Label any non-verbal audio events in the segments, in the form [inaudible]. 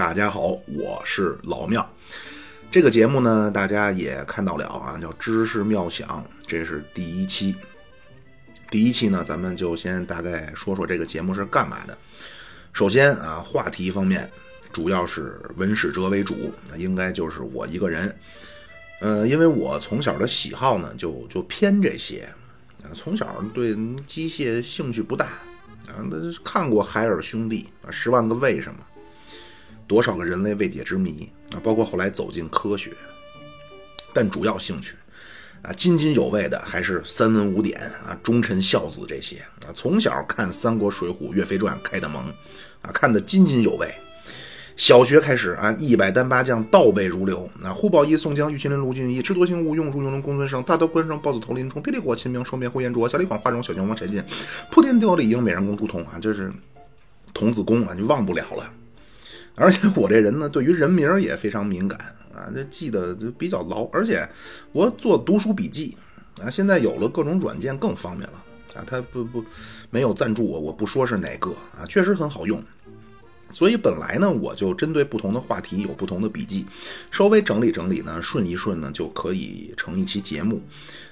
大家好，我是老庙。这个节目呢，大家也看到了啊，叫知识妙想，这是第一期。第一期呢，咱们就先大概说说这个节目是干嘛的。首先啊，话题方面主要是文史哲为主，应该就是我一个人。呃，因为我从小的喜好呢，就就偏这些，从小对机械兴趣不大啊，那看过海尔兄弟啊，十万个为什么，多少个人类未解之谜啊，包括后来走进科学，但主要兴趣。啊，津津有味的还是三文五典啊，忠臣孝子这些啊。从小看《三国》《水浒》《岳飞传》开的蒙，啊，看得津津有味。小学开始啊，一百单八将倒背如流。啊，呼保义、宋江、玉麒麟、卢俊义、智多星吴用、如永龙、公孙胜、大刀关胜、豹子头林冲、霹雳火、秦明、双面呼延灼、小李广、花荣、小将王柴进、扑天雕李应、美人公朱仝啊，就是童子功啊，就忘不了了。而且我这人呢，对于人名也非常敏感。啊，这记得就比较牢，而且我做读书笔记啊，现在有了各种软件更方便了啊。他不不没有赞助我，我不说是哪个啊，确实很好用。所以本来呢，我就针对不同的话题有不同的笔记，稍微整理整理呢，顺一顺呢，就可以成一期节目。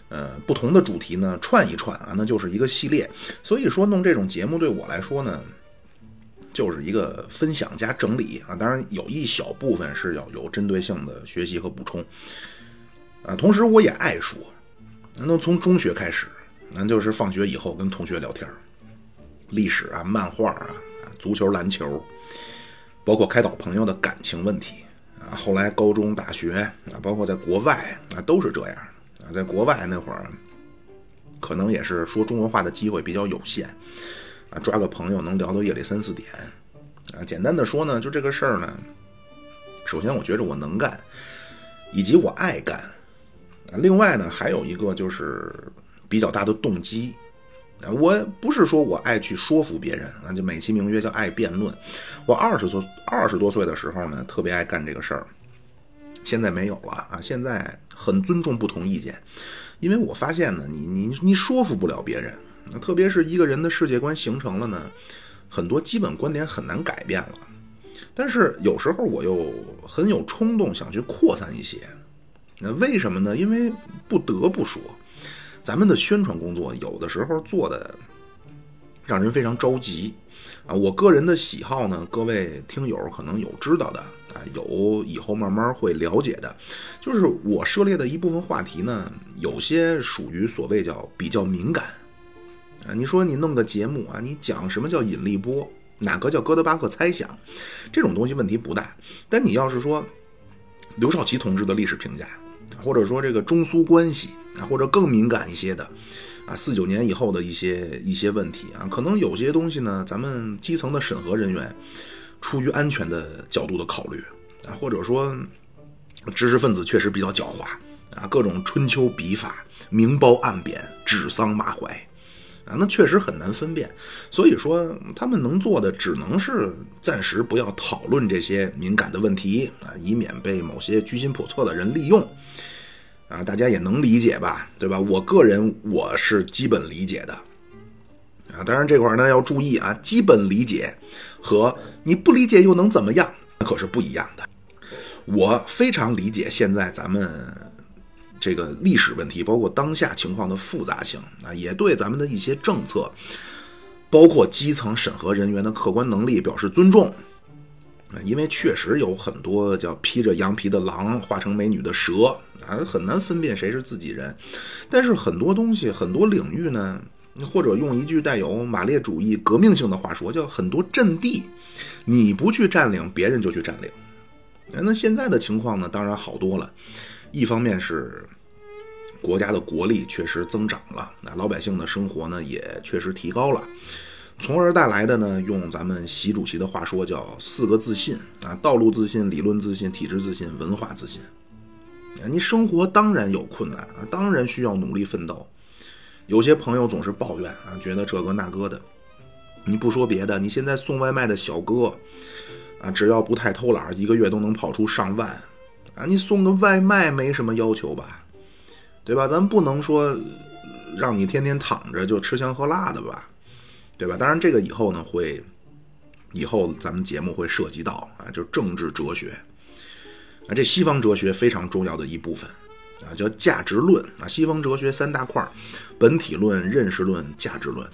呃，不同的主题呢，串一串啊，那就是一个系列。所以说弄这种节目对我来说呢。就是一个分享加整理啊，当然有一小部分是要有针对性的学习和补充啊。同时我也爱说，那从中学开始，那就是放学以后跟同学聊天历史啊、漫画啊、足球、篮球，包括开导朋友的感情问题啊。后来高中、大学啊，包括在国外啊，都是这样啊。在国外那会儿，可能也是说中国话的机会比较有限。啊，抓个朋友能聊到夜里三四点，啊，简单的说呢，就这个事儿呢，首先我觉着我能干，以及我爱干，另外呢还有一个就是比较大的动机，我不是说我爱去说服别人，啊，就美其名曰叫爱辩论。我二十多二十多岁的时候呢，特别爱干这个事儿，现在没有了啊，现在很尊重不同意见，因为我发现呢，你你你说服不了别人。那特别是一个人的世界观形成了呢，很多基本观点很难改变了。但是有时候我又很有冲动想去扩散一些。那为什么呢？因为不得不说，咱们的宣传工作有的时候做的让人非常着急啊。我个人的喜好呢，各位听友可能有知道的啊，有以后慢慢会了解的，就是我涉猎的一部分话题呢，有些属于所谓叫比较敏感。啊，你说你弄个节目啊，你讲什么叫引力波，哪个叫哥德巴赫猜想，这种东西问题不大。但你要是说刘少奇同志的历史评价，或者说这个中苏关系啊，或者更敏感一些的啊，四九年以后的一些一些问题啊，可能有些东西呢，咱们基层的审核人员出于安全的角度的考虑啊，或者说知识分子确实比较狡猾啊，各种春秋笔法明褒暗贬，指桑骂槐。啊，那确实很难分辨，所以说他们能做的只能是暂时不要讨论这些敏感的问题啊，以免被某些居心叵测的人利用。啊，大家也能理解吧，对吧？我个人我是基本理解的。啊，当然这块呢要注意啊，基本理解和你不理解又能怎么样？那可是不一样的。我非常理解现在咱们。这个历史问题，包括当下情况的复杂性啊，也对咱们的一些政策，包括基层审核人员的客观能力表示尊重啊，因为确实有很多叫披着羊皮的狼化成美女的蛇啊，很难分辨谁是自己人。但是很多东西、很多领域呢，或者用一句带有马列主义革命性的话说，叫很多阵地，你不去占领，别人就去占领。那现在的情况呢，当然好多了。一方面是国家的国力确实增长了，那老百姓的生活呢也确实提高了，从而带来的呢，用咱们习主席的话说叫四个自信啊：道路自信、理论自信、体制自信、文化自信。你生活当然有困难啊，当然需要努力奋斗。有些朋友总是抱怨啊，觉得这个那个的。你不说别的，你现在送外卖的小哥啊，只要不太偷懒，一个月都能跑出上万。啊，你送个外卖没什么要求吧，对吧？咱不能说让你天天躺着就吃香喝辣的吧，对吧？当然，这个以后呢会以后咱们节目会涉及到啊，就政治哲学啊，这西方哲学非常重要的一部分啊，叫价值论啊。西方哲学三大块儿本体论、认识论、价值论。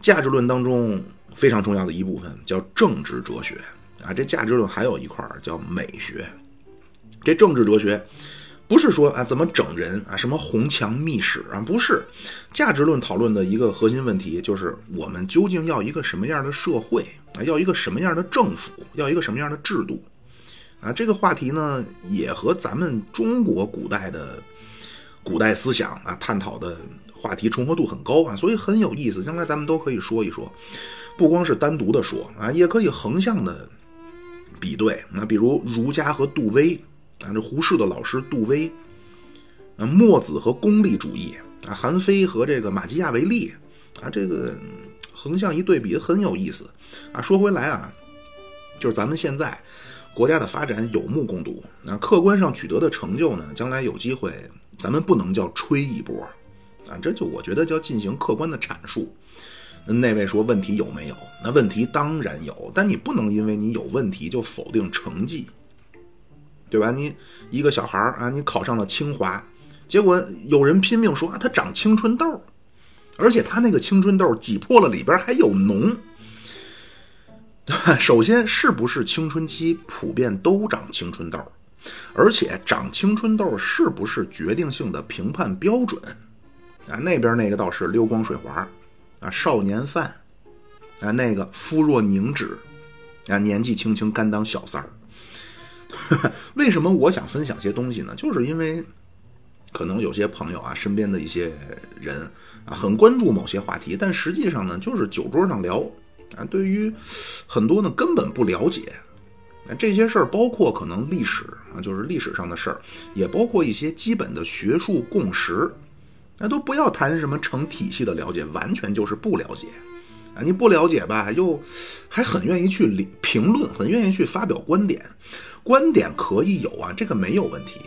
价值论当中非常重要的一部分叫政治哲学啊。这价值论还有一块儿叫美学。这政治哲学。不是说啊怎么整人啊什么红墙密室啊不是，价值论讨论的一个核心问题就是我们究竟要一个什么样的社会啊要一个什么样的政府要一个什么样的制度啊这个话题呢也和咱们中国古代的古代思想啊探讨的话题重合度很高啊所以很有意思将来咱们都可以说一说，不光是单独的说啊也可以横向的比对那比如儒家和杜威。啊，这胡适的老师杜威，啊，墨子和功利主义，啊，韩非和这个马基亚维利，啊，这个横向一对比很有意思。啊，说回来啊，就是咱们现在国家的发展有目共睹，啊，客观上取得的成就呢，将来有机会，咱们不能叫吹一波，啊，这就我觉得叫进行客观的阐述。那位说问题有没有？那问题当然有，但你不能因为你有问题就否定成绩。对吧？你一个小孩啊，你考上了清华，结果有人拼命说啊，他长青春痘，而且他那个青春痘挤破了里边还有脓。[laughs] 首先，是不是青春期普遍都长青春痘？而且长青春痘是不是决定性的评判标准？啊，那边那个倒是溜光水滑，啊，少年犯，啊，那个肤若凝脂，啊，年纪轻轻甘当小三儿。[laughs] 为什么我想分享些东西呢？就是因为，可能有些朋友啊，身边的一些人啊，很关注某些话题，但实际上呢，就是酒桌上聊啊，对于很多呢根本不了解。那这些事儿包括可能历史啊，就是历史上的事儿，也包括一些基本的学术共识。那都不要谈什么成体系的了解，完全就是不了解啊！你不了解吧，又还很愿意去评论，很愿意去发表观点。观点可以有啊，这个没有问题。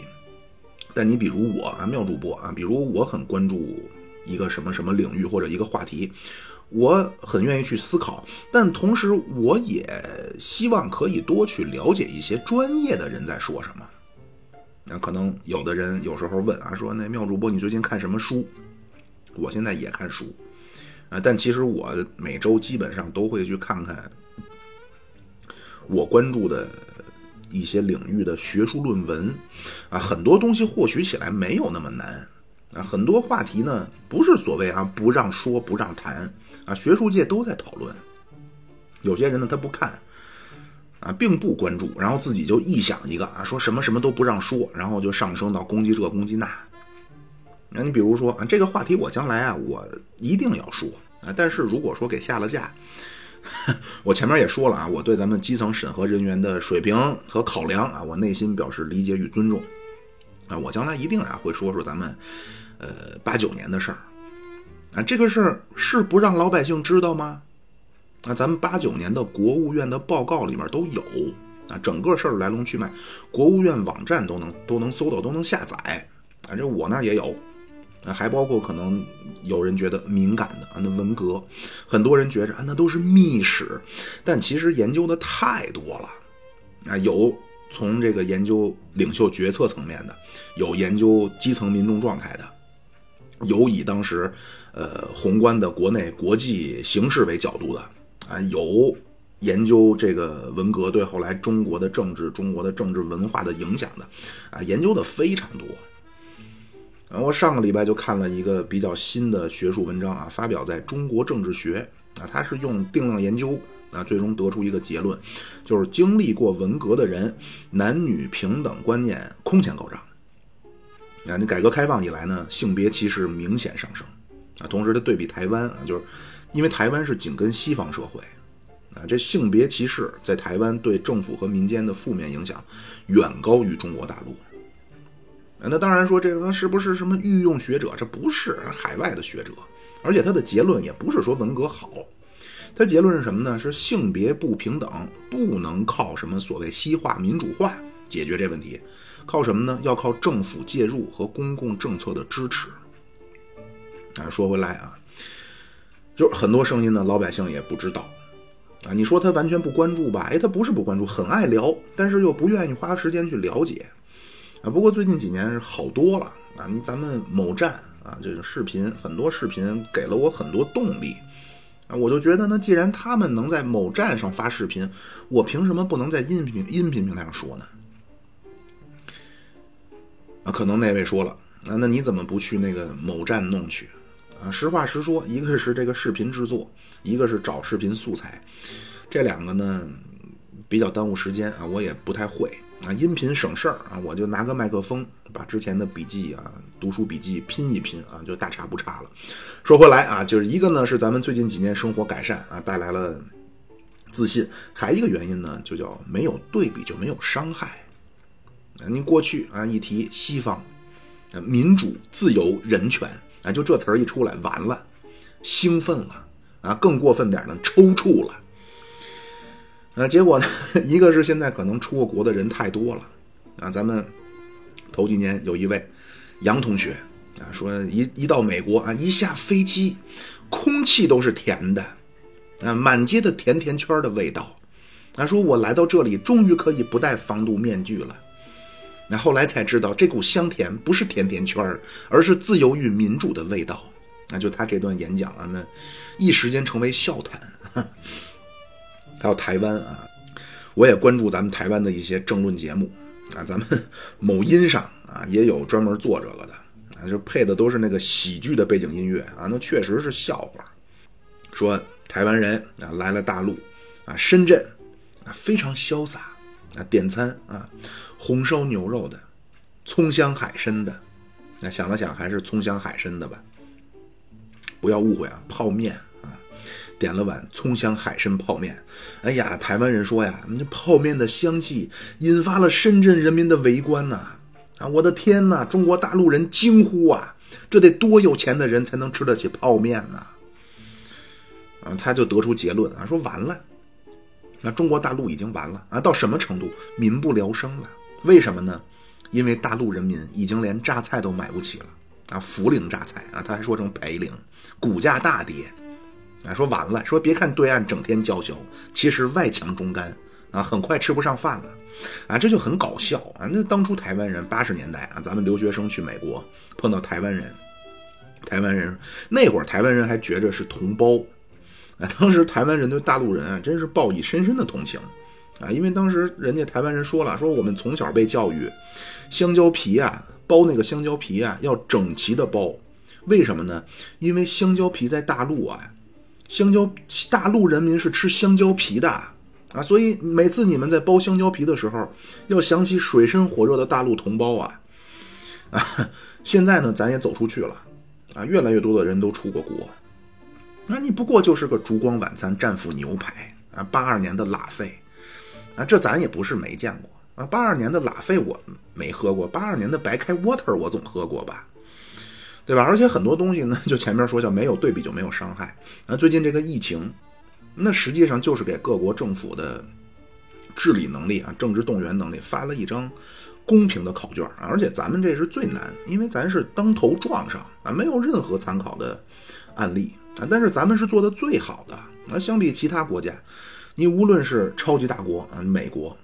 但你比如我啊，妙主播啊，比如我很关注一个什么什么领域或者一个话题，我很愿意去思考，但同时我也希望可以多去了解一些专业的人在说什么。那可能有的人有时候问啊，说那妙主播你最近看什么书？我现在也看书啊，但其实我每周基本上都会去看看我关注的。一些领域的学术论文，啊，很多东西获取起来没有那么难，啊，很多话题呢不是所谓啊不让说不让谈，啊，学术界都在讨论。有些人呢他不看，啊，并不关注，然后自己就臆想一个啊，说什么什么都不让说，然后就上升到攻击这攻击那。那你比如说啊，这个话题我将来啊我一定要说啊，但是如果说给下了架。[laughs] 我前面也说了啊，我对咱们基层审核人员的水平和考量啊，我内心表示理解与尊重啊。我将来一定啊会说说咱们呃八九年的事儿啊。这个事儿是不让老百姓知道吗？啊，咱们八九年的国务院的报告里面都有啊，整个事儿来龙去脉，国务院网站都能都能搜到，都能下载啊。这我那儿也有。啊，还包括可能有人觉得敏感的啊，那文革，很多人觉着啊，那都是秘史，但其实研究的太多了，啊，有从这个研究领袖决策层面的，有研究基层民众状态的，有以当时呃宏观的国内国际形势为角度的，啊，有研究这个文革对后来中国的政治、中国的政治文化的影响的，啊，研究的非常多。然后我上个礼拜就看了一个比较新的学术文章啊，发表在中国政治学啊，它是用定量研究啊，最终得出一个结论，就是经历过文革的人，男女平等观念空前高涨。啊，你改革开放以来呢，性别歧视明显上升啊，同时它对比台湾啊，就是因为台湾是紧跟西方社会啊，这性别歧视在台湾对政府和民间的负面影响远高于中国大陆。那当然说这个是不是什么御用学者？这不是海外的学者，而且他的结论也不是说文革好，他结论是什么呢？是性别不平等不能靠什么所谓西化民主化解决这问题，靠什么呢？要靠政府介入和公共政策的支持。啊，说回来啊，就是很多声音呢，老百姓也不知道啊，你说他完全不关注吧？哎，他不是不关注，很爱聊，但是又不愿意花时间去了解。啊，不过最近几年是好多了啊！你咱们某站啊，这个视频很多视频给了我很多动力啊，我就觉得呢，既然他们能在某站上发视频，我凭什么不能在音频音频平台上说呢？啊，可能那位说了啊，那你怎么不去那个某站弄去？啊，实话实说，一个是这个视频制作，一个是找视频素材，这两个呢比较耽误时间啊，我也不太会。啊，音频省事儿啊，我就拿个麦克风，把之前的笔记啊、读书笔记拼一拼啊，就大差不差了。说回来啊，就是一个呢是咱们最近几年生活改善啊带来了自信，还一个原因呢就叫没有对比就没有伤害。啊，您过去啊一提西方，民主、自由、人权啊，就这词儿一出来，完了，兴奋了啊，更过分点呢，抽搐了。啊，结果呢？[laughs] 一个是现在可能出过国的人太多了，啊，咱们头几年有一位杨同学啊，说一一到美国啊，一下飞机，空气都是甜的，啊，满街的甜甜圈的味道，啊，说我来到这里，终于可以不戴防毒面具了。那后来才知道，这股香甜不是甜甜圈而是自由与民主的味道。那就他这段演讲啊，那一时间成为笑谈。还有台湾啊，我也关注咱们台湾的一些政论节目啊，咱们 [laughs] 某音上啊也有专门做这个的啊，就配的都是那个喜剧的背景音乐啊，那确实是笑话。说台湾人啊来了大陆啊，深圳啊非常潇洒啊，点餐啊红烧牛肉的，葱香海参的，那想了想还是葱香海参的吧，不要误会啊，泡面。点了碗葱香海参泡面，哎呀，台湾人说呀，那泡面的香气引发了深圳人民的围观呐！啊，我的天呐，中国大陆人惊呼啊，这得多有钱的人才能吃得起泡面呢？啊，他就得出结论啊，说完了，那中国大陆已经完了啊，到什么程度？民不聊生了？为什么呢？因为大陆人民已经连榨菜都买不起了啊，涪陵榨菜啊，他还说成培陵，股价大跌。啊，说完了，说别看对岸整天叫嚣，其实外强中干啊，很快吃不上饭了，啊，这就很搞笑啊。那当初台湾人八十年代啊，咱们留学生去美国碰到台湾人，台湾人那会儿台湾人还觉着是同胞，啊，当时台湾人对大陆人啊真是报以深深的同情啊，因为当时人家台湾人说了，说我们从小被教育，香蕉皮啊剥那个香蕉皮啊要整齐的剥，为什么呢？因为香蕉皮在大陆啊。香蕉，大陆人民是吃香蕉皮的啊，所以每次你们在剥香蕉皮的时候，要想起水深火热的大陆同胞啊啊！[laughs] 现在呢，咱也走出去了啊，越来越多的人都出过国，那你不过就是个烛光晚餐、战斧牛排啊，八二年的拉菲啊，这咱也不是没见过啊，八二年的拉菲我没喝过，八二年的白开 water 我总喝过吧。对吧？而且很多东西呢，就前面说叫没有对比就没有伤害。啊，最近这个疫情，那实际上就是给各国政府的治理能力啊、政治动员能力发了一张公平的考卷。而且咱们这是最难，因为咱是当头撞上啊，没有任何参考的案例啊。但是咱们是做的最好的。那相比其他国家，你无论是超级大国啊，美国，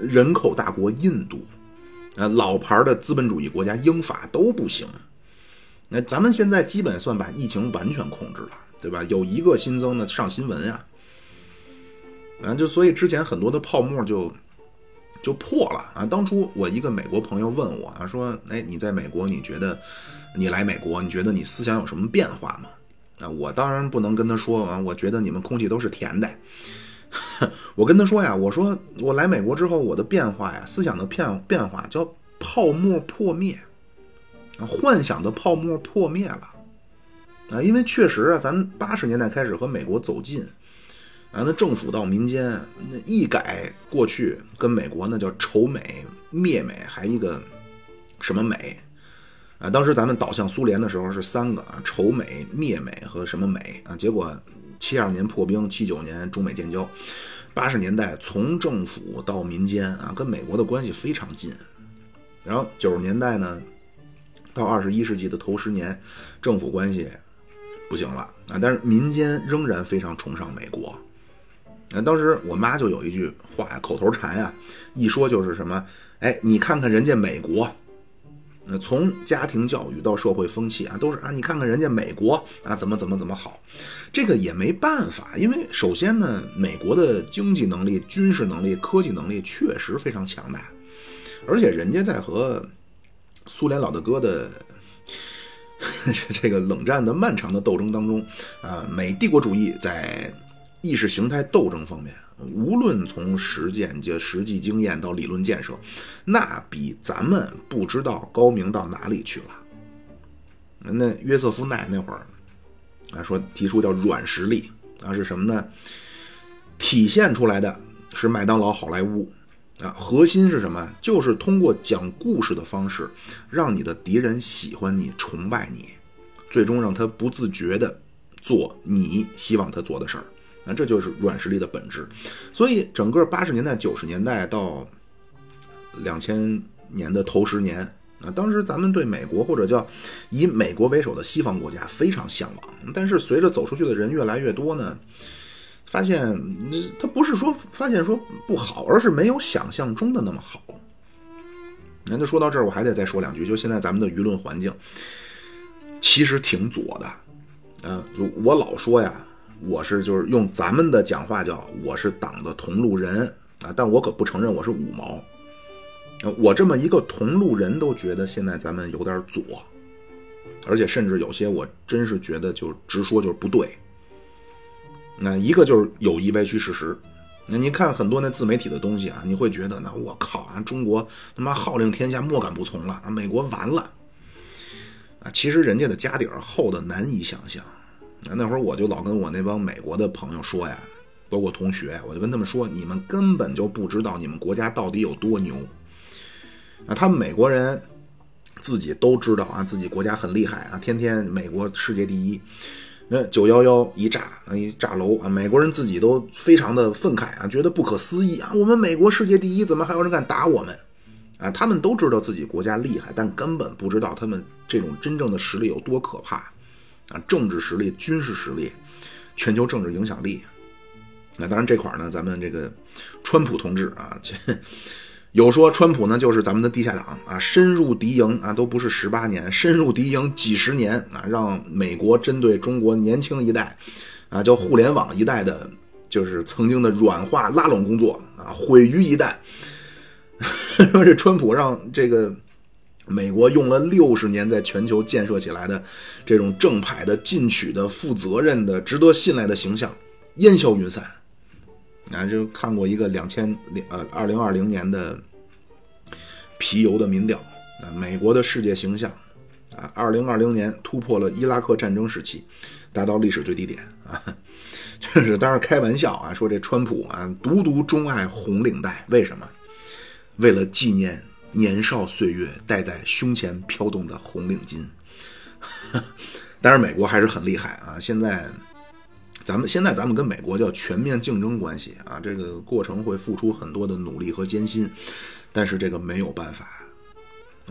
人口大国印度，啊，老牌的资本主义国家英法都不行。那咱们现在基本算把疫情完全控制了，对吧？有一个新增的上新闻呀，啊，就所以之前很多的泡沫就就破了啊。当初我一个美国朋友问我啊，说，哎，你在美国，你觉得你来美国，你觉得你思想有什么变化吗？啊，我当然不能跟他说啊，我觉得你们空气都是甜的。[laughs] 我跟他说呀，我说我来美国之后，我的变化呀，思想的变变化叫泡沫破灭。幻想的泡沫破灭了，啊，因为确实啊，咱八十年代开始和美国走近，啊，那政府到民间那一改过去跟美国那叫仇美灭美，还一个什么美，啊，当时咱们倒向苏联的时候是三个啊，仇美灭美和什么美。啊，结果七二年破冰，七九年中美建交，八十年代从政府到民间啊，跟美国的关系非常近，然后九十年代呢。到二十一世纪的头十年，政府关系不行了。啊，但是民间仍然非常崇尚美国。那当时我妈就有一句话呀，口头禅呀，一说就是什么，哎，你看看人家美国，从家庭教育到社会风气啊，都是啊，你看看人家美国啊，怎么怎么怎么好，这个也没办法，因为首先呢，美国的经济能力、军事能力、科技能力确实非常强大，而且人家在和苏联老大哥的。[laughs] 这个冷战的漫长的斗争当中，啊，美帝国主义在意识形态斗争方面，无论从实践就实际经验到理论建设，那比咱们不知道高明到哪里去了。那约瑟夫奈那会儿啊，说提出叫软实力啊，是什么呢？体现出来的是麦当劳、好莱坞。啊，核心是什么？就是通过讲故事的方式，让你的敌人喜欢你、崇拜你，最终让他不自觉的做你希望他做的事儿。啊，这就是软实力的本质。所以，整个八十年代、九十年代到两千年的头十年啊，当时咱们对美国或者叫以美国为首的西方国家非常向往。但是，随着走出去的人越来越多呢？发现他不是说发现说不好，而是没有想象中的那么好。那就说到这儿，我还得再说两句。就现在咱们的舆论环境，其实挺左的。嗯，就我老说呀，我是就是用咱们的讲话叫我是党的同路人啊，但我可不承认我是五毛。我这么一个同路人都觉得现在咱们有点左，而且甚至有些我真是觉得就直说就是不对。那一个就是有意歪曲事实，那您看很多那自媒体的东西啊，你会觉得那我靠啊，中国他妈号令天下，莫敢不从了啊，美国完了啊！其实人家的家底儿厚的难以想象。那会儿我就老跟我那帮美国的朋友说呀，包括同学，我就跟他们说，你们根本就不知道你们国家到底有多牛啊！他们美国人自己都知道啊，自己国家很厉害啊，天天美国世界第一。那九幺幺一炸，一炸楼啊！美国人自己都非常的愤慨啊，觉得不可思议啊！我们美国世界第一，怎么还有人敢打我们？啊，他们都知道自己国家厉害，但根本不知道他们这种真正的实力有多可怕啊！政治实力、军事实力、全球政治影响力。那当然这块呢，咱们这个川普同志啊，这。有说川普呢就是咱们的地下党啊，深入敌营啊，都不是十八年，深入敌营几十年啊，让美国针对中国年轻一代，啊，叫互联网一代的，就是曾经的软化拉拢工作啊，毁于一旦。[laughs] 说这川普让这个美国用了六十年在全球建设起来的这种正派的、进取的、负责任的、值得信赖的形象烟消云散。啊，就看过一个两千零呃二零二零年的皮尤的民调啊，美国的世界形象啊，二零二零年突破了伊拉克战争时期，达到历史最低点啊。[laughs] 这是当然开玩笑啊，说这川普啊，独独钟爱红领带，为什么？为了纪念年少岁月戴在胸前飘动的红领巾。[laughs] 但是美国还是很厉害啊，现在。咱们现在咱们跟美国叫全面竞争关系啊，这个过程会付出很多的努力和艰辛，但是这个没有办法，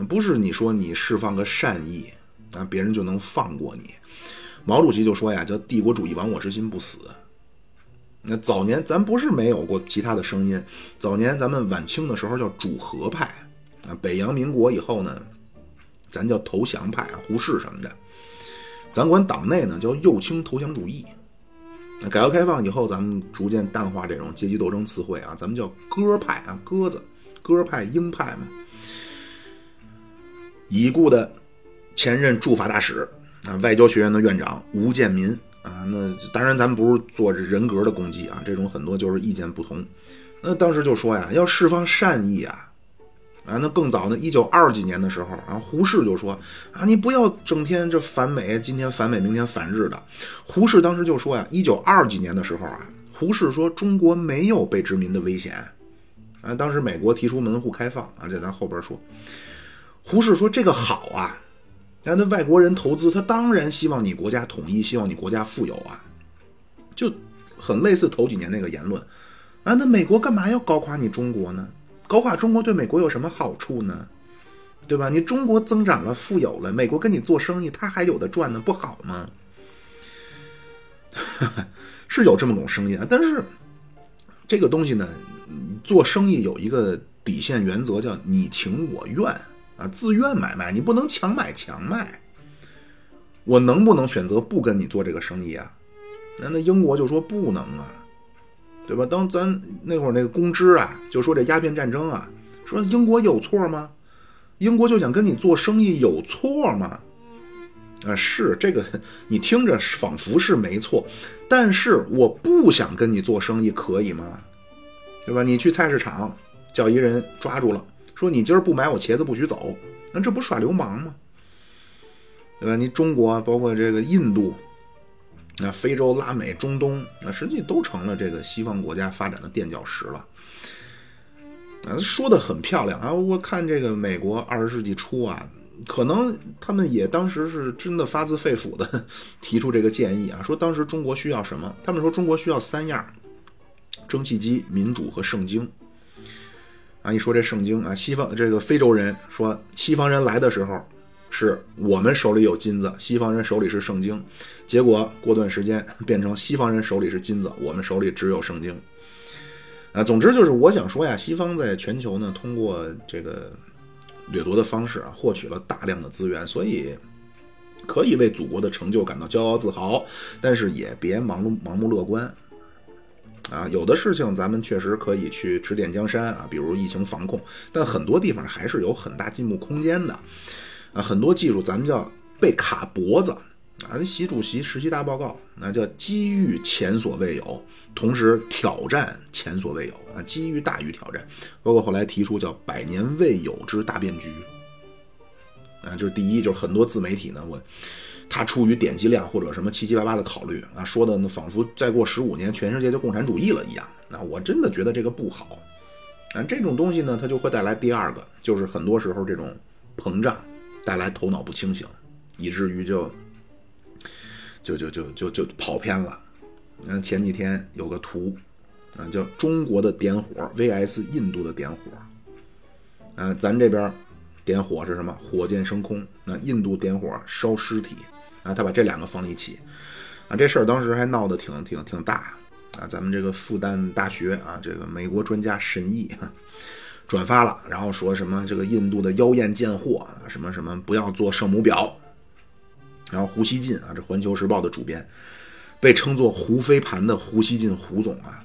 不是你说你释放个善意啊，别人就能放过你。毛主席就说呀，叫帝国主义亡我之心不死。那早年咱不是没有过其他的声音，早年咱们晚清的时候叫主和派啊，北洋民国以后呢，咱叫投降派，胡适什么的，咱管党内呢叫右倾投降主义。那改革开放以后，咱们逐渐淡化这种阶级斗争词汇啊，咱们叫鸽派啊，鸽子，鸽派、鹰派嘛。已故的前任驻法大使啊，外交学院的院长吴建民啊，那当然咱们不是做人格的攻击啊，这种很多就是意见不同。那当时就说呀，要释放善意啊。啊，那更早呢，一九二几年的时候，啊，胡适就说啊，你不要整天这反美，今天反美，明天反日的。胡适当时就说呀，一九二几年的时候啊，胡适说中国没有被殖民的危险。啊，当时美国提出门户开放啊，这咱后边说。胡适说这个好啊，那那外国人投资，他当然希望你国家统一，希望你国家富有啊，就很类似头几年那个言论。啊，那美国干嘛要搞垮你中国呢？搞垮中国对美国有什么好处呢？对吧？你中国增长了、富有了，美国跟你做生意，他还有的赚呢，不好吗？[laughs] 是有这么种声音啊，但是这个东西呢，做生意有一个底线原则，叫你情我愿啊，自愿买卖，你不能强买强卖。我能不能选择不跟你做这个生意啊？那那英国就说不能啊，对吧？当咱那会儿那个公知啊，就说这鸦片战争啊，说英国有错吗？英国就想跟你做生意有错吗？啊，是这个，你听着仿佛是没错，但是我不想跟你做生意，可以吗？对吧？你去菜市场叫一人抓住了，说你今儿不买我茄子不许走，那这不耍流氓吗？对吧？你中国包括这个印度，那非洲、拉美、中东，那实际都成了这个西方国家发展的垫脚石了。啊，说的很漂亮啊！我看这个美国二十世纪初啊。可能他们也当时是真的发自肺腑的提出这个建议啊，说当时中国需要什么？他们说中国需要三样：蒸汽机、民主和圣经。啊，一说这圣经啊，西方这个非洲人说，西方人来的时候是我们手里有金子，西方人手里是圣经。结果过段时间变成西方人手里是金子，我们手里只有圣经。啊，总之就是我想说呀，西方在全球呢，通过这个。掠夺的方式啊，获取了大量的资源，所以可以为祖国的成就感到骄傲自豪，但是也别盲目盲目乐观啊！有的事情咱们确实可以去指点江山啊，比如疫情防控，但很多地方还是有很大进步空间的啊！很多技术咱们叫被卡脖子啊！习主席十七大报告那叫机遇前所未有。同时挑战前所未有啊，机遇大于挑战，包括后来提出叫百年未有之大变局啊，就是第一，就是很多自媒体呢，我他出于点击量或者什么七七八八的考虑啊，说的那仿佛再过十五年全世界就共产主义了一样，那我真的觉得这个不好啊，这种东西呢，它就会带来第二个，就是很多时候这种膨胀带来头脑不清醒，以至于就就就就就就跑偏了。嗯，前几天有个图，啊，叫中国的点火 vs 印度的点火，啊，咱这边点火是什么？火箭升空。那印度点火烧尸体，啊，他把这两个放一起，啊，这事儿当时还闹得挺挺挺大，啊，咱们这个复旦大学啊，这个美国专家沈毅转发了，然后说什么这个印度的妖艳贱货啊，什么什么不要做圣母婊，然后胡锡进啊，这环球时报的主编。被称作“胡飞盘”的胡锡进胡总啊，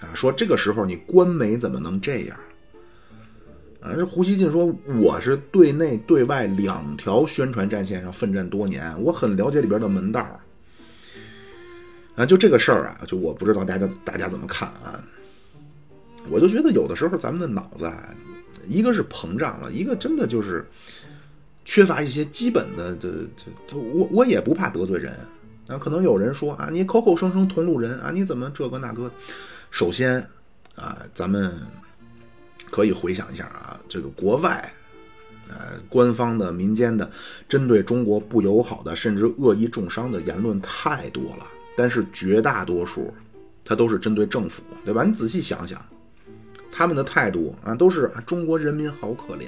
啊，说这个时候你官媒怎么能这样？啊，这胡锡进说：“我是对内对外两条宣传战线上奋战多年，我很了解里边的门道。”啊，就这个事儿啊，就我不知道大家大家怎么看啊？我就觉得有的时候咱们的脑子啊，一个是膨胀了，一个真的就是缺乏一些基本的这这，我我也不怕得罪人。那可能有人说啊，你口口声声同路人啊，你怎么这个那个？首先啊，咱们可以回想一下啊，这个国外呃官方的、民间的针对中国不友好的，甚至恶意重伤的言论太多了。但是绝大多数，它都是针对政府，对吧？你仔细想想，他们的态度啊，都是中国人民好可怜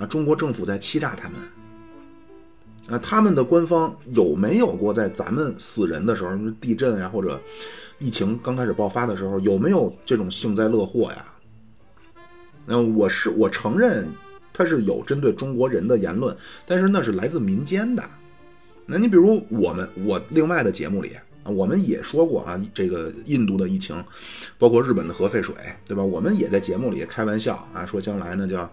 啊，中国政府在欺诈他们。啊，他们的官方有没有过在咱们死人的时候，地震呀，或者疫情刚开始爆发的时候，有没有这种幸灾乐祸呀？那我是我承认，他是有针对中国人的言论，但是那是来自民间的。那你比如我们，我另外的节目里啊，我们也说过啊，这个印度的疫情，包括日本的核废水，对吧？我们也在节目里开玩笑啊，说将来呢叫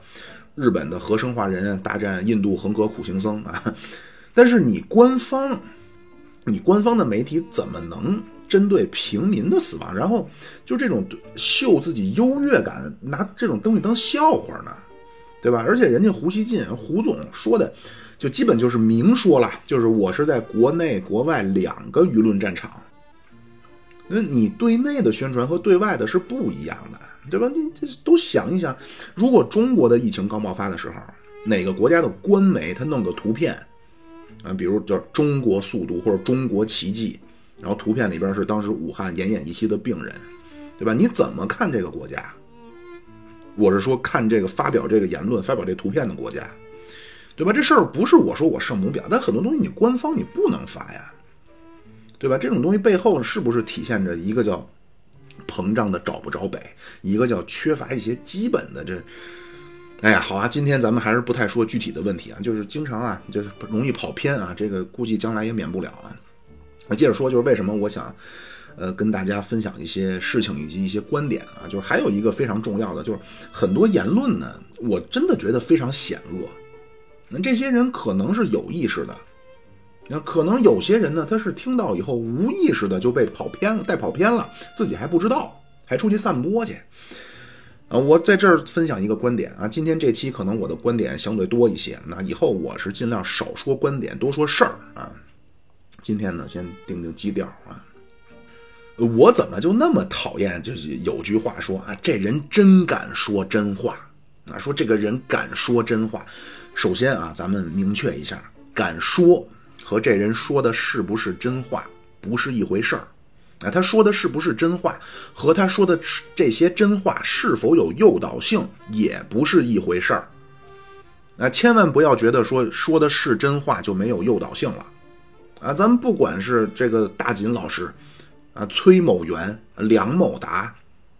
日本的核生化人大战印度恒河苦行僧啊。[laughs] 但是你官方，你官方的媒体怎么能针对平民的死亡，然后就这种秀自己优越感，拿这种东西当笑话呢？对吧？而且人家胡锡进胡总说的，就基本就是明说了，就是我是在国内国外两个舆论战场。那你对内的宣传和对外的是不一样的，对吧？你这都想一想，如果中国的疫情刚爆发的时候，哪个国家的官媒他弄个图片？啊，比如叫中国速度或者中国奇迹，然后图片里边是当时武汉奄奄一息的病人，对吧？你怎么看这个国家？我是说看这个发表这个言论、发表这图片的国家，对吧？这事儿不是我说我圣母婊，但很多东西你官方你不能发呀，对吧？这种东西背后是不是体现着一个叫膨胀的找不着北，一个叫缺乏一些基本的这。哎呀，好啊，今天咱们还是不太说具体的问题啊，就是经常啊，就是容易跑偏啊，这个估计将来也免不了啊。那接着说，就是为什么我想，呃，跟大家分享一些事情以及一些观点啊，就是还有一个非常重要的，就是很多言论呢，我真的觉得非常险恶。那这些人可能是有意识的，那可能有些人呢，他是听到以后无意识的就被跑偏了，带跑偏了，自己还不知道，还出去散播去。啊，我在这儿分享一个观点啊。今天这期可能我的观点相对多一些，那以后我是尽量少说观点，多说事儿啊。今天呢，先定定基调啊。我怎么就那么讨厌？就是有句话说啊，这人真敢说真话啊。说这个人敢说真话，首先啊，咱们明确一下，敢说和这人说的是不是真话不是一回事儿。啊，他说的是不是真话，和他说的这些真话是否有诱导性，也不是一回事儿。啊，千万不要觉得说说的是真话就没有诱导性了。啊，咱们不管是这个大锦老师，啊，崔某元、梁某达，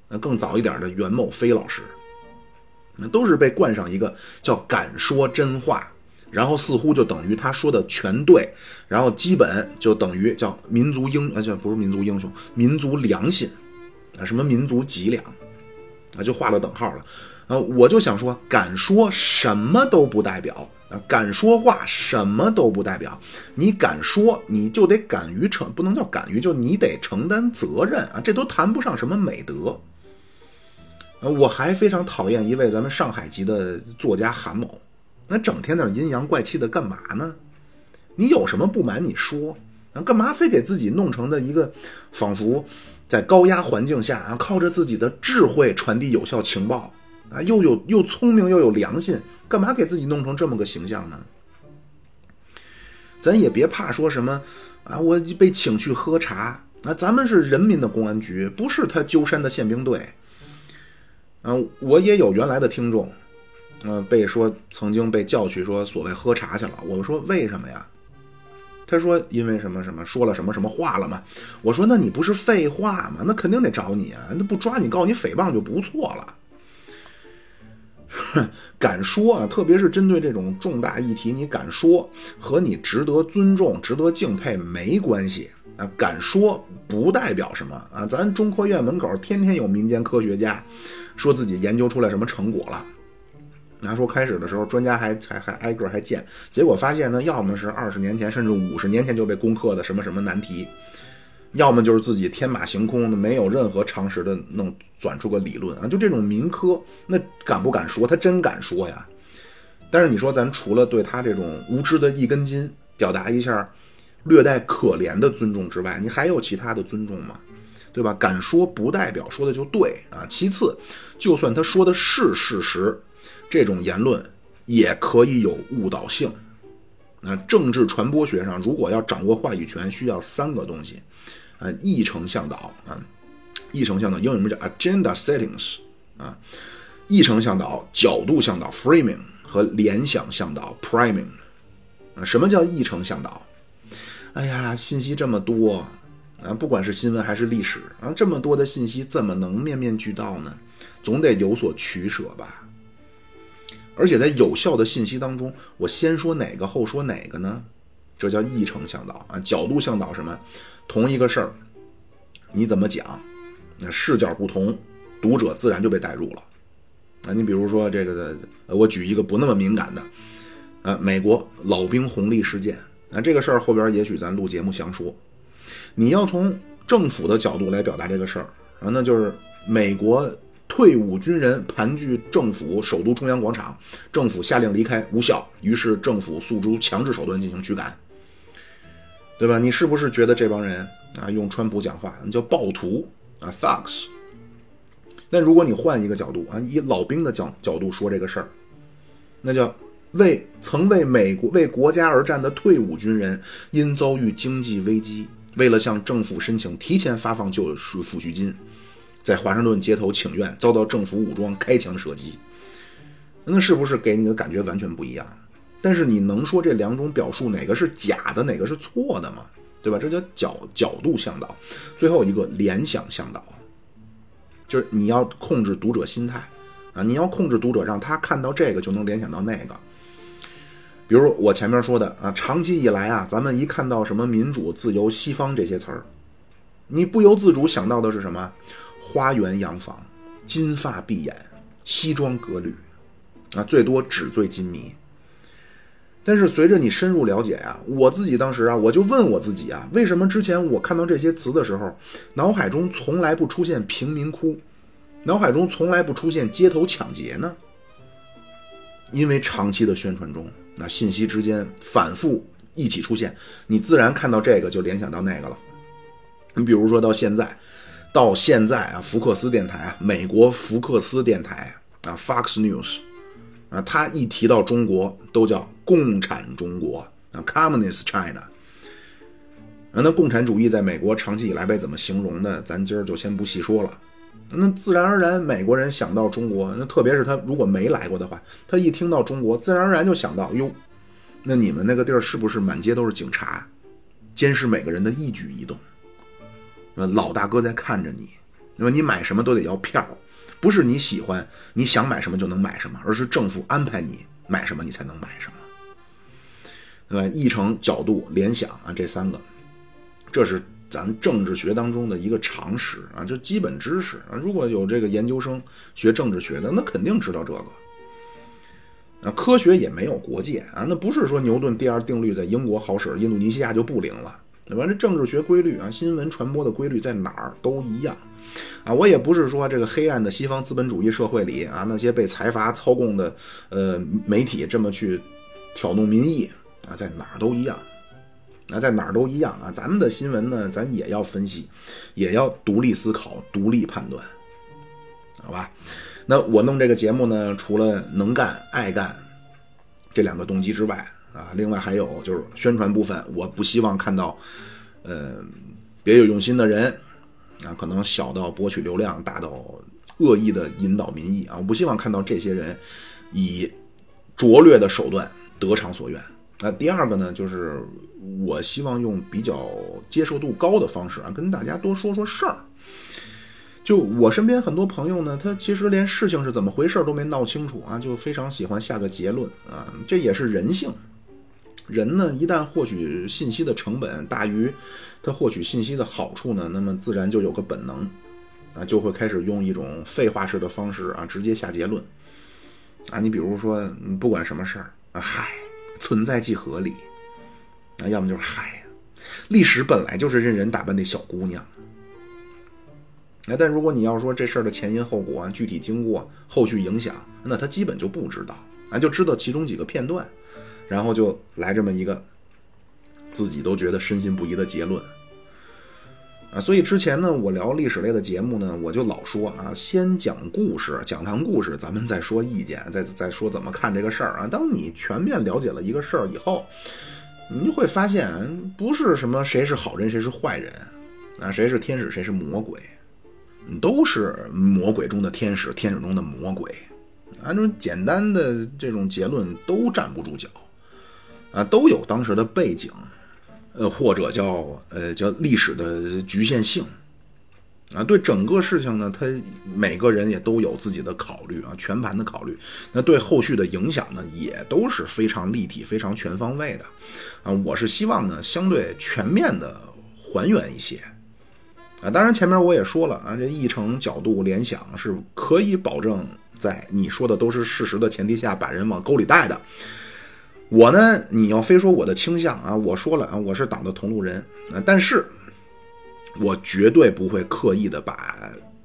那更早一点的袁某飞老师，那都是被冠上一个叫敢说真话。然后似乎就等于他说的全对，然后基本就等于叫民族英，啊，这不是民族英雄，民族良心，啊，什么民族脊梁，啊，就画了等号了，啊，我就想说，敢说什么都不代表，啊，敢说话什么都不代表，你敢说，你就得敢于承，不能叫敢于，就你得承担责任啊，这都谈不上什么美德。呃，我还非常讨厌一位咱们上海籍的作家韩某。那整天那阴阳怪气的干嘛呢？你有什么不满你说，啊，干嘛非给自己弄成的一个仿佛在高压环境下啊，靠着自己的智慧传递有效情报啊，又有又聪明又有良心，干嘛给自己弄成这么个形象呢？咱也别怕说什么啊，我被请去喝茶啊，咱们是人民的公安局，不是他鸠山的宪兵队。嗯，我也有原来的听众。嗯，被说曾经被叫去说所谓喝茶去了。我说为什么呀？他说因为什么什么说了什么什么话了嘛。我说那你不是废话吗？那肯定得找你啊！那不抓你告你诽谤就不错了。[laughs] 敢说啊，特别是针对这种重大议题，你敢说和你值得尊重、值得敬佩没关系啊。敢说不代表什么啊。咱中科院门口天天有民间科学家说自己研究出来什么成果了。拿说开始的时候，专家还还还挨个还见，结果发现呢，要么是二十年前甚至五十年前就被攻克的什么什么难题，要么就是自己天马行空的，没有任何常识的弄转出个理论啊！就这种民科，那敢不敢说？他真敢说呀！但是你说咱除了对他这种无知的一根筋表达一下略带可怜的尊重之外，你还有其他的尊重吗？对吧？敢说不代表说的就对啊！其次，就算他说的是事实。这种言论也可以有误导性。那政治传播学上，如果要掌握话语权，需要三个东西：啊，议程向导啊，议程向导，英文名叫 agenda settings 啊，议程向导、角度向导 framing 和联想向导 priming。啊，什么叫议程向导？哎呀，信息这么多啊，不管是新闻还是历史啊，这么多的信息怎么能面面俱到呢？总得有所取舍吧。而且在有效的信息当中，我先说哪个后说哪个呢？这叫议程向导啊，角度向导什么？同一个事儿，你怎么讲？那视角不同，读者自然就被带入了。啊，你比如说这个，我举一个不那么敏感的，呃，美国老兵红利事件。那这个事儿后边也许咱录节目详说。你要从政府的角度来表达这个事儿啊，那就是美国。退伍军人盘踞政府首都中央广场，政府下令离开无效，于是政府诉诸强制手段进行驱赶，对吧？你是不是觉得这帮人啊，用川普讲话，那叫暴徒啊，thugs？那如果你换一个角度啊，以老兵的角角度说这个事儿，那叫为曾为美国为国家而战的退伍军人，因遭遇经济危机，为了向政府申请提前发放救赎抚恤金。在华盛顿街头请愿，遭到政府武装开枪射击，那是不是给你的感觉完全不一样？但是你能说这两种表述哪个是假的，哪个是错的吗？对吧？这叫角角度向导。最后一个联想向导，就是你要控制读者心态啊，你要控制读者，让他看到这个就能联想到那个。比如我前面说的啊，长期以来啊，咱们一看到什么民主、自由、西方这些词儿，你不由自主想到的是什么？花园洋房、金发碧眼、西装革履，啊，最多纸醉金迷。但是随着你深入了解呀，我自己当时啊，我就问我自己啊，为什么之前我看到这些词的时候，脑海中从来不出现贫民窟，脑海中从来不出现街头抢劫呢？因为长期的宣传中，那信息之间反复一起出现，你自然看到这个就联想到那个了。你比如说到现在，到现在啊，福克斯电台啊，美国福克斯电台啊，Fox News。啊，他一提到中国，都叫共产中国啊，Communist China。那共产主义在美国长期以来被怎么形容的？咱今儿就先不细说了。那自然而然，美国人想到中国，那特别是他如果没来过的话，他一听到中国，自然而然就想到哟，那你们那个地儿是不是满街都是警察，监视每个人的一举一动？老大哥在看着你，那么你买什么都得要票。不是你喜欢你想买什么就能买什么，而是政府安排你买什么你才能买什么，对吧？议程、角度、联想啊，这三个，这是咱政治学当中的一个常识啊，就基本知识啊。如果有这个研究生学政治学的，那肯定知道这个。啊，科学也没有国界啊，那不是说牛顿第二定律在英国好使，印度尼西亚就不灵了。对吧？这政治学规律啊，新闻传播的规律在哪儿都一样。啊，我也不是说这个黑暗的西方资本主义社会里啊，那些被财阀操控的呃媒体这么去挑动民意啊，在哪儿都一样，啊，在哪儿都一样啊。咱们的新闻呢，咱也要分析，也要独立思考、独立判断，好吧？那我弄这个节目呢，除了能干、爱干这两个动机之外啊，另外还有就是宣传部分，我不希望看到呃别有用心的人。啊，可能小到博取流量，大到恶意的引导民意啊！我不希望看到这些人以拙劣的手段得偿所愿。那第二个呢，就是我希望用比较接受度高的方式啊，跟大家多说说事儿。就我身边很多朋友呢，他其实连事情是怎么回事都没闹清楚啊，就非常喜欢下个结论啊，这也是人性。人呢，一旦获取信息的成本大于他获取信息的好处呢，那么自然就有个本能，啊，就会开始用一种废话式的方式啊，直接下结论。啊，你比如说，不管什么事儿啊，嗨，存在即合理，啊，要么就是嗨，历史本来就是任人打扮的小姑娘。哎，但如果你要说这事儿的前因后果、具体经过、后续影响，那他基本就不知道，啊，就知道其中几个片段。然后就来这么一个自己都觉得深信不疑的结论啊！所以之前呢，我聊历史类的节目呢，我就老说啊，先讲故事，讲完故事咱们再说意见，再再说怎么看这个事儿啊。当你全面了解了一个事儿以后，你就会发现，不是什么谁是好人谁是坏人啊，谁是天使谁是魔鬼，都是魔鬼中的天使，天使中的魔鬼，按照简单的这种结论都站不住脚。啊，都有当时的背景，呃，或者叫呃叫历史的局限性，啊，对整个事情呢，他每个人也都有自己的考虑啊，全盘的考虑。那对后续的影响呢，也都是非常立体、非常全方位的，啊，我是希望呢，相对全面的还原一些，啊，当然前面我也说了啊，这议程、角度、联想是可以保证在你说的都是事实的前提下，把人往沟里带的。我呢，你要非说我的倾向啊，我说了啊，我是党的同路人啊，但是，我绝对不会刻意的把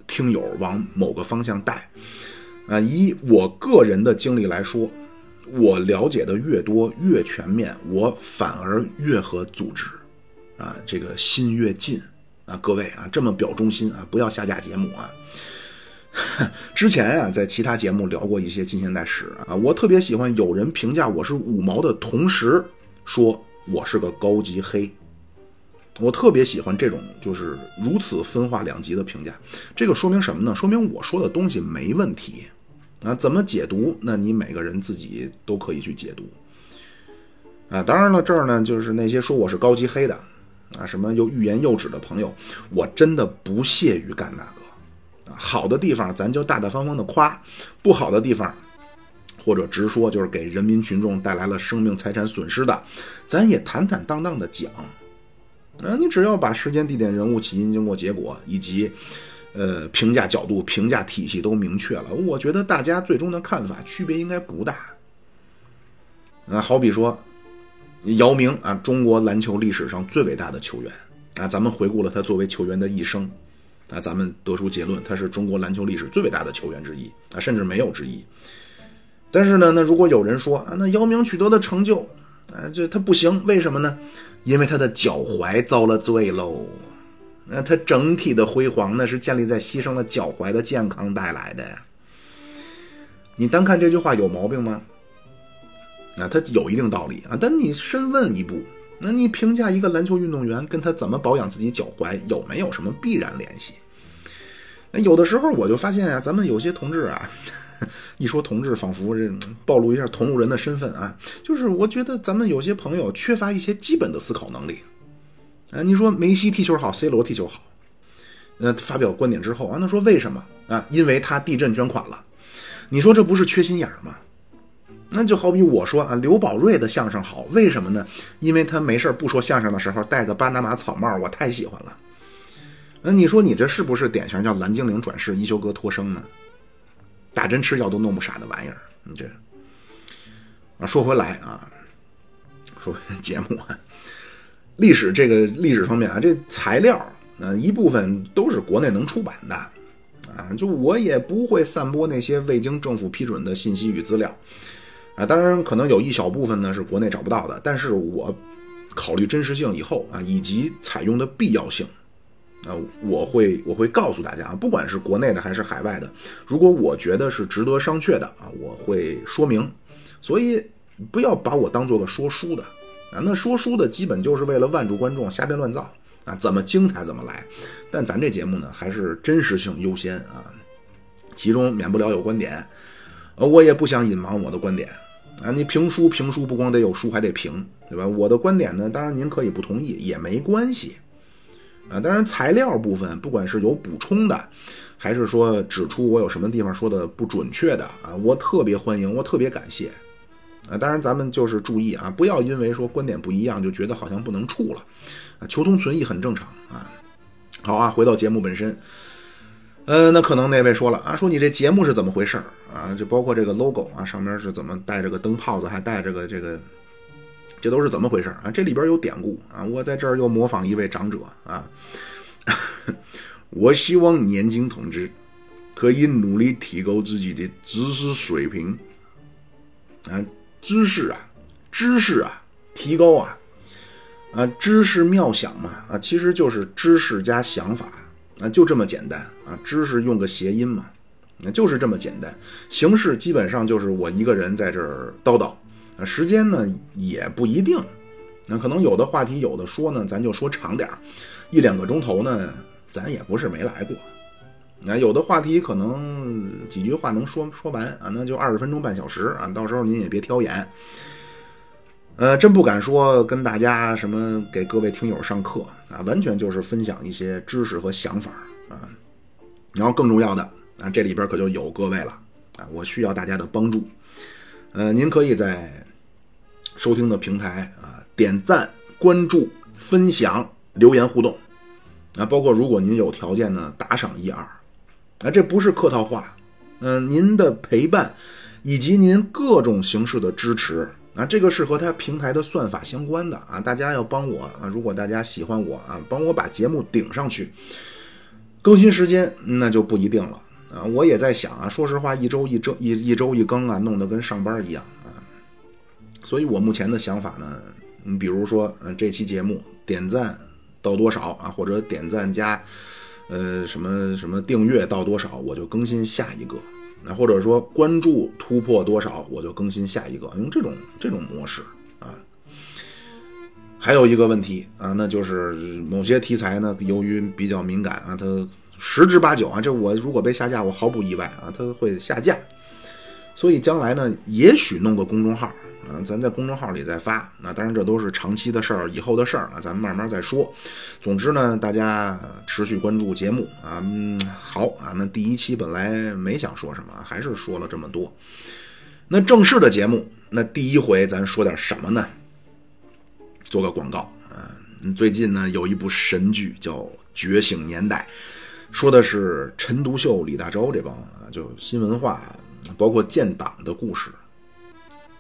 听友往某个方向带啊。以我个人的经历来说，我了解的越多越全面，我反而越和组织啊这个心越近啊。各位啊，这么表忠心啊，不要下架节目啊。[laughs] 之前啊，在其他节目聊过一些近现代史啊，我特别喜欢有人评价我是五毛的同时，说我是个高级黑。我特别喜欢这种就是如此分化两极的评价。这个说明什么呢？说明我说的东西没问题啊。怎么解读？那你每个人自己都可以去解读啊。当然了，这儿呢，就是那些说我是高级黑的啊，什么又欲言又止的朋友，我真的不屑于干那个。好的地方咱就大大方方的夸，不好的地方。或者直说，就是给人民群众带来了生命财产损失的，咱也坦坦荡荡的讲。啊，你只要把时间、地点、人物、起因、经过、结果以及，呃，评价角度、评价体系都明确了，我觉得大家最终的看法区别应该不大。啊，好比说，姚明啊，中国篮球历史上最伟大的球员啊，咱们回顾了他作为球员的一生，啊，咱们得出结论，他是中国篮球历史最伟大的球员之一啊，甚至没有之一。但是呢，那如果有人说啊，那姚明取得的成就，啊，这他不行，为什么呢？因为他的脚踝遭了罪喽。那他整体的辉煌，那是建立在牺牲了脚踝的健康带来的呀。你单看这句话有毛病吗？啊，他有一定道理啊。但你深问一步，那你评价一个篮球运动员跟他怎么保养自己脚踝有没有什么必然联系？有的时候我就发现啊，咱们有些同志啊。[laughs] 一说同志，仿佛这暴露一下同路人的身份啊！就是我觉得咱们有些朋友缺乏一些基本的思考能力。啊，你说梅西踢球好，C 罗踢球好，那发表观点之后啊，那说为什么啊？因为他地震捐款了。你说这不是缺心眼吗？那就好比我说啊，刘宝瑞的相声好，为什么呢？因为他没事不说相声的时候戴个巴拿马草帽，我太喜欢了。那你说你这是不是典型叫蓝精灵转世，一休哥脱生呢？打针吃药都弄不傻的玩意儿，你这啊，说回来啊，说节目啊，历史这个历史方面啊，这材料啊一部分都是国内能出版的啊，就我也不会散播那些未经政府批准的信息与资料啊，当然可能有一小部分呢是国内找不到的，但是我考虑真实性以后啊，以及采用的必要性。啊，我会我会告诉大家啊，不管是国内的还是海外的，如果我觉得是值得商榷的啊，我会说明。所以不要把我当做个说书的啊，那说书的基本就是为了万众观众瞎编乱造啊，怎么精彩怎么来。但咱这节目呢，还是真实性优先啊，其中免不了有观点，呃，我也不想隐瞒我的观点啊。你评书评书不光得有书，还得评，对吧？我的观点呢，当然您可以不同意也没关系。啊，当然材料部分，不管是有补充的，还是说指出我有什么地方说的不准确的啊，我特别欢迎，我特别感谢。啊，当然咱们就是注意啊，不要因为说观点不一样就觉得好像不能处了，啊，求同存异很正常啊。好啊，回到节目本身，呃，那可能那位说了啊，说你这节目是怎么回事啊？就包括这个 logo 啊，上面是怎么带着个灯泡子，还带着个这个。这都是怎么回事啊？这里边有典故啊！我在这儿又模仿一位长者啊。[laughs] 我希望年轻同志可以努力提高自己的知识水平啊，知识啊，知识啊，提高啊啊，知识妙想嘛啊，其实就是知识加想法啊，就这么简单啊。知识用个谐音嘛，就是这么简单。形式基本上就是我一个人在这儿叨叨。那时间呢也不一定，那可能有的话题有的说呢，咱就说长点儿，一两个钟头呢，咱也不是没来过。那有的话题可能几句话能说说完啊，那就二十分钟半小时啊，到时候您也别挑眼。呃，真不敢说跟大家什么给各位听友上课啊，完全就是分享一些知识和想法啊。然后更重要的啊，这里边可就有各位了啊，我需要大家的帮助。呃，您可以在收听的平台啊点赞、关注、分享、留言互动啊，包括如果您有条件呢，打赏一二啊，这不是客套话，嗯，您的陪伴以及您各种形式的支持啊，这个是和它平台的算法相关的啊，大家要帮我啊，如果大家喜欢我啊，帮我把节目顶上去，更新时间那就不一定了。啊，我也在想啊，说实话，一周一周一一周一更啊，弄得跟上班一样啊。所以我目前的想法呢，你比如说，嗯，这期节目点赞到多少啊，或者点赞加，呃，什么什么订阅到多少，我就更新下一个。那或者说关注突破多少，我就更新下一个，用这种这种模式啊。还有一个问题啊，那就是某些题材呢，由于比较敏感啊，它。十之八九啊，这我如果被下架，我毫不意外啊，它会下架。所以将来呢，也许弄个公众号啊，咱在公众号里再发。那当然这都是长期的事儿，以后的事儿啊，咱们慢慢再说。总之呢，大家持续关注节目啊。嗯，好啊。那第一期本来没想说什么，还是说了这么多。那正式的节目，那第一回咱说点什么呢？做个广告啊。最近呢，有一部神剧叫《觉醒年代》，说的是陈独秀、李大钊这帮啊，就新文化。包括建党的故事，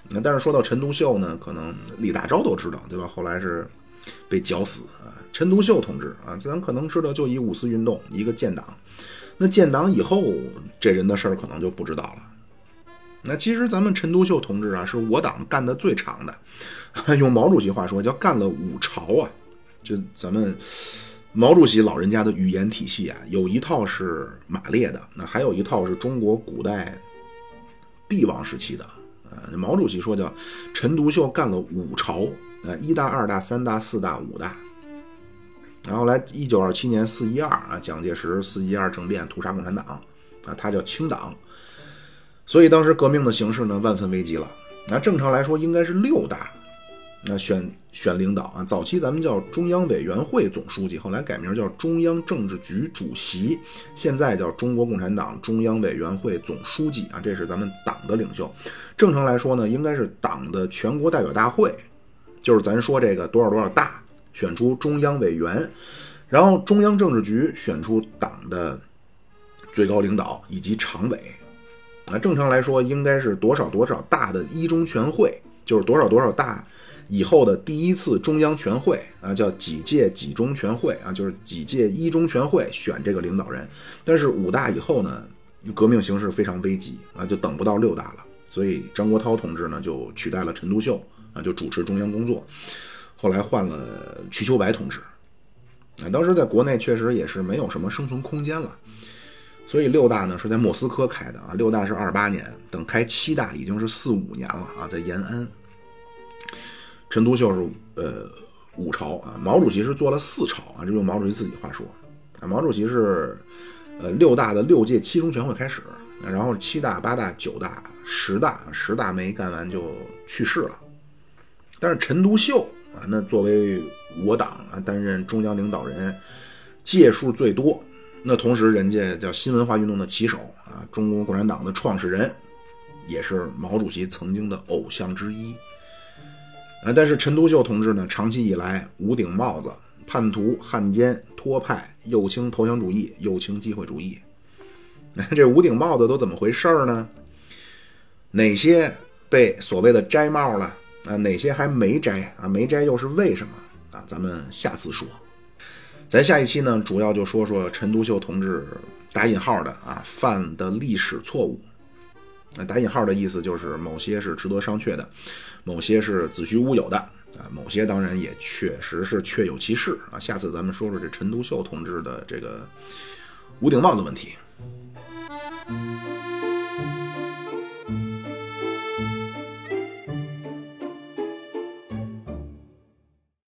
那但是说到陈独秀呢，可能李大钊都知道，对吧？后来是被绞死啊。陈独秀同志啊，咱可能知道就一五四运动，一个建党。那建党以后，这人的事儿可能就不知道了。那其实咱们陈独秀同志啊，是我党干的最长的，[laughs] 用毛主席话说叫干了五朝啊。就咱们毛主席老人家的语言体系啊，有一套是马列的，那还有一套是中国古代。帝王时期的，呃，毛主席说叫陈独秀干了五朝，啊，一大、二大、三大、四大、五大。然后来一九二七年四一二啊，蒋介石四一二政变屠杀共产党，啊，他叫清党。所以当时革命的形势呢，万分危急了。那正常来说应该是六大。那选选领导啊，早期咱们叫中央委员会总书记，后来改名叫中央政治局主席，现在叫中国共产党中央委员会总书记啊，这是咱们党的领袖。正常来说呢，应该是党的全国代表大会，就是咱说这个多少多少大，选出中央委员，然后中央政治局选出党的最高领导以及常委。啊正常来说，应该是多少多少大的一中全会，就是多少多少大。以后的第一次中央全会啊，叫几届几中全会啊，就是几届一中全会选这个领导人。但是五大以后呢，革命形势非常危急啊，就等不到六大了。所以张国焘同志呢就取代了陈独秀啊，就主持中央工作。后来换了瞿秋白同志啊，当时在国内确实也是没有什么生存空间了。所以六大呢是在莫斯科开的啊，六大是二八年，等开七大已经是四五年了啊，在延安。陈独秀是呃五朝啊，毛主席是做了四朝啊，这用毛主席自己话说啊，毛主席是呃六大的六届七中全会开始，然后七大、八大、九大、十大，十大没干完就去世了。但是陈独秀啊，那作为我党啊担任中央领导人，届数最多，那同时人家叫新文化运动的旗手啊，中国共产党的创始人，也是毛主席曾经的偶像之一。啊，但是陈独秀同志呢，长期以来无顶帽子，叛徒、汉奸、托派，右倾投降主义，右倾机会主义。[laughs] 这无顶帽子都怎么回事儿呢？哪些被所谓的摘帽了啊？哪些还没摘啊？没摘又是为什么啊？咱们下次说。咱下一期呢，主要就说说陈独秀同志打引号的啊犯的历史错误。那打引号的意思就是某些是值得商榷的。某些是子虚乌有的啊某些当然也确实是确有其事啊下次咱们说说这陈独秀同志的这个吴鼎帽的问题。